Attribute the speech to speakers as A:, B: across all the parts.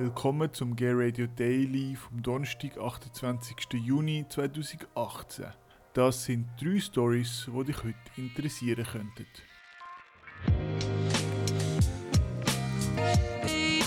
A: Willkommen zum Gay Radio Daily vom Donnerstag, 28. Juni 2018. Das sind drei Stories, die dich heute interessieren könnten. Die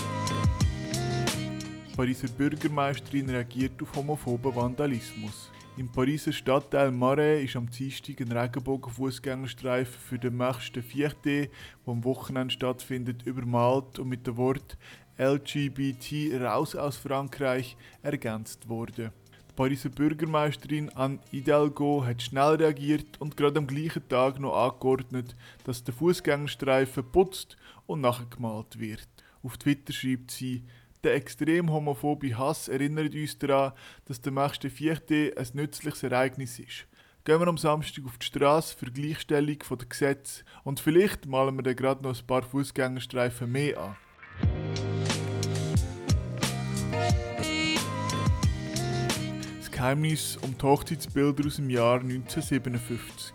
A: Pariser Bürgermeisterin reagiert auf homophoben Vandalismus. Im Pariser Stadtteil Marais ist am Dienstag ein Regenbogen-Fußgängerstreifen für den Marche Vierte, der am Wochenende stattfindet, übermalt und mit dem Wort LGBT raus aus Frankreich ergänzt wurde. Die Pariser Bürgermeisterin Anne Hidalgo hat schnell reagiert und gerade am gleichen Tag noch angeordnet, dass der Fußgängerstreifen putzt und nachgemalt wird. Auf Twitter schreibt sie, der extrem homophobe Hass erinnert uns daran, dass der März 4. ein nützliches Ereignis ist. Gehen wir am Samstag auf die Straße für Gleichstellung der Gesetze und vielleicht malen wir dann gerade noch ein paar Fußgängerstreifen mehr an. Geheimnis um die Hochzeitsbilder aus dem Jahr 1957.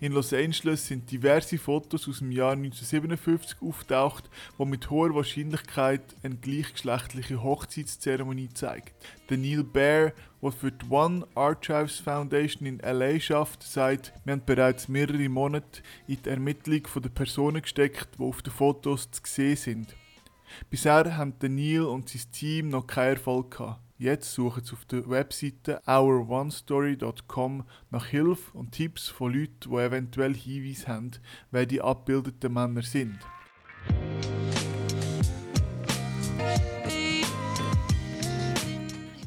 A: In Los Angeles sind diverse Fotos aus dem Jahr 1957 auftaucht, die mit hoher Wahrscheinlichkeit eine gleichgeschlechtliche Hochzeitszeremonie zeigen. Der Neil Baer, der für die One Archives Foundation in LA schafft, sagt, wir haben bereits mehrere Monate in die Ermittlung der Personen gesteckt, die auf den Fotos zu sehen sind. Bisher haben Neil und sein Team noch keinen Erfolg gehabt. Jetzt suchen Sie auf der Webseite ouronestory.com nach Hilfe und Tipps von Leuten, die eventuell Hinweise haben, wer die abbildeten Männer sind.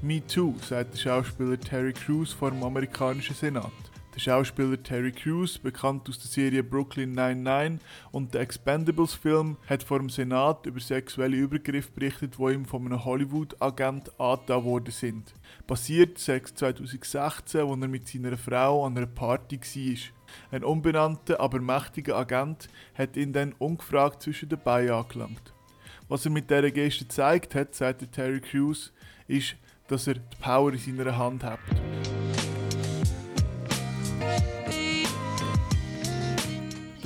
A: Me Too, sagt der Schauspieler Terry Crews vor dem amerikanischen Senat. Der Schauspieler Terry Crews, bekannt aus der Serie Brooklyn 99 und der Expendables-Film, hat vor dem Senat über sexuelle Übergriffe berichtet, die ihm von einem Hollywood-Agent angetan worden sind. Passiert 2016, als er mit seiner Frau an einer Party war. Ein unbenannter, aber mächtiger Agent hat ihn dann ungefragt zwischen den Beinen angelangt. Was er mit dieser Geste gezeigt hat, sagte Terry Crews, ist, dass er die Power in seiner Hand hat.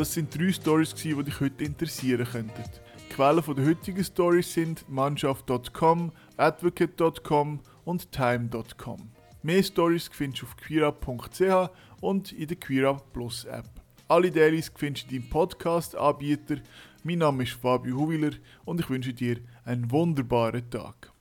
A: Das sind drei Stories, die dich heute interessieren könnten. Quellen der heutigen Stories sind mannschaft.com, advocate.com und time.com. Mehr Stories findest du auf queerup.ch und in der QueerUp Plus App. Alle Dailies findest du in deinem Podcast-Anbieter. Mein Name ist Fabio Huwiler und ich wünsche dir einen wunderbaren Tag.